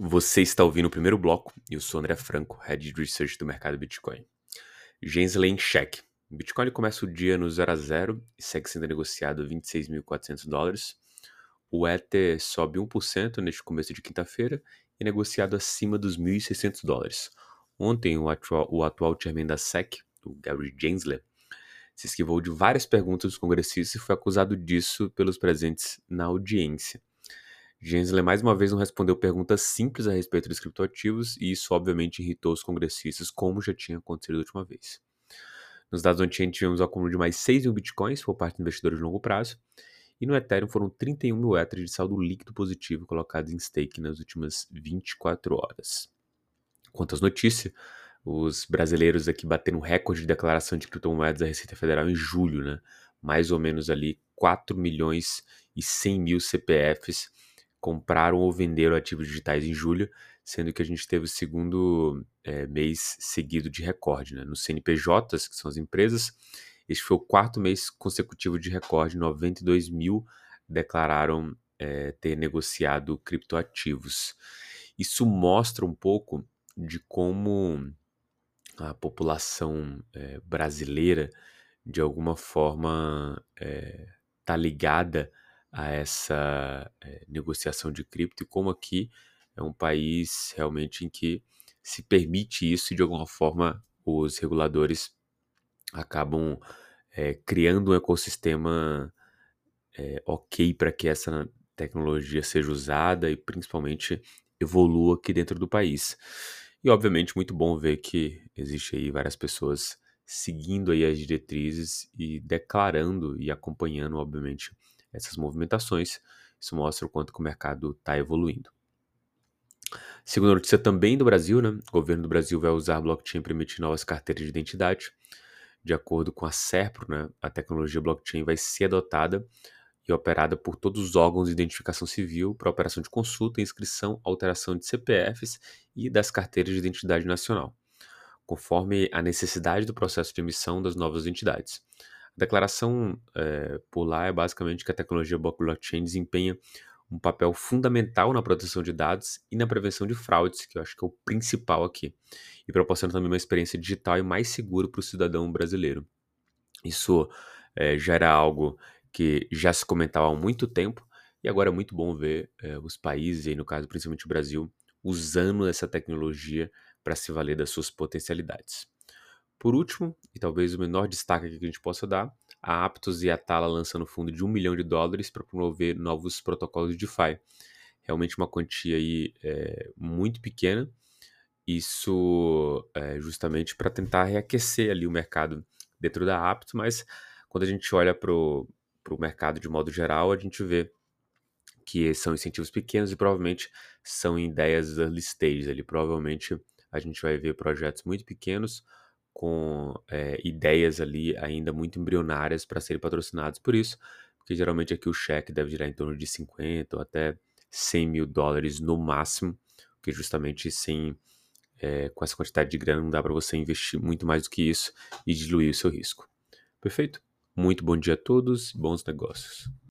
Você está ouvindo o primeiro bloco e eu sou André Franco, Head de Research do mercado Bitcoin. Gensler em cheque. Bitcoin começa o dia no 0 a 0 e segue sendo negociado a 26.400 dólares. O Ether sobe 1% neste começo de quinta-feira e negociado acima dos 1.600 dólares. Ontem, o atual, o atual chairman da SEC, o Gary Gensler, se esquivou de várias perguntas dos congressistas e foi acusado disso pelos presentes na audiência. Gensler mais uma vez não respondeu perguntas simples a respeito dos criptoativos e isso obviamente irritou os congressistas, como já tinha acontecido da última vez. Nos dados on-chain tivemos o acúmulo de mais 6 mil bitcoins por parte de investidores de longo prazo, e no Ethereum foram 31 mil Ethers de saldo líquido positivo colocados em stake nas últimas 24 horas. Quanto às notícias, os brasileiros aqui bateram recorde de declaração de criptomoedas da Receita Federal em julho, né? Mais ou menos ali 4 milhões e 100 mil CPFs compraram ou venderam ativos digitais em julho, sendo que a gente teve o segundo é, mês seguido de recorde. Né? Nos CNPJs, que são as empresas, este foi o quarto mês consecutivo de recorde, 92 mil declararam é, ter negociado criptoativos. Isso mostra um pouco de como a população é, brasileira, de alguma forma, está ligada a essa é, negociação de cripto e como aqui é um país realmente em que se permite isso e de alguma forma os reguladores acabam é, criando um ecossistema é, ok para que essa tecnologia seja usada e principalmente evolua aqui dentro do país. E obviamente muito bom ver que existe aí várias pessoas seguindo aí as diretrizes e declarando e acompanhando, obviamente, essas movimentações. Isso mostra o quanto o mercado está evoluindo. Segunda notícia também do Brasil, né? O governo do Brasil vai usar blockchain para emitir novas carteiras de identidade. De acordo com a SERPRO, né, a tecnologia blockchain vai ser adotada e operada por todos os órgãos de identificação civil para operação de consulta, inscrição, alteração de CPFs e das carteiras de identidade nacional, conforme a necessidade do processo de emissão das novas entidades. Declaração é, por lá é basicamente que a tecnologia blockchain desempenha um papel fundamental na proteção de dados e na prevenção de fraudes, que eu acho que é o principal aqui, e proporciona também uma experiência digital e mais segura para o cidadão brasileiro. Isso é, já era algo que já se comentava há muito tempo, e agora é muito bom ver é, os países, e no caso principalmente o Brasil, usando essa tecnologia para se valer das suas potencialidades. Por último, e talvez o menor destaque que a gente possa dar, a Aptos e a Tala lançando fundo de um milhão de dólares para promover novos protocolos de DeFi. Realmente uma quantia aí é, muito pequena, isso é justamente para tentar reaquecer ali o mercado dentro da Aptos, mas quando a gente olha para o mercado de modo geral, a gente vê que são incentivos pequenos e provavelmente são ideias early stage ali. Provavelmente a gente vai ver projetos muito pequenos com é, ideias ali ainda muito embrionárias para serem patrocinados por isso, porque geralmente aqui o cheque deve girar em torno de 50 ou até 100 mil dólares no máximo, porque justamente sem é, com essa quantidade de grana não dá para você investir muito mais do que isso e diluir o seu risco. Perfeito? Muito bom dia a todos, bons negócios.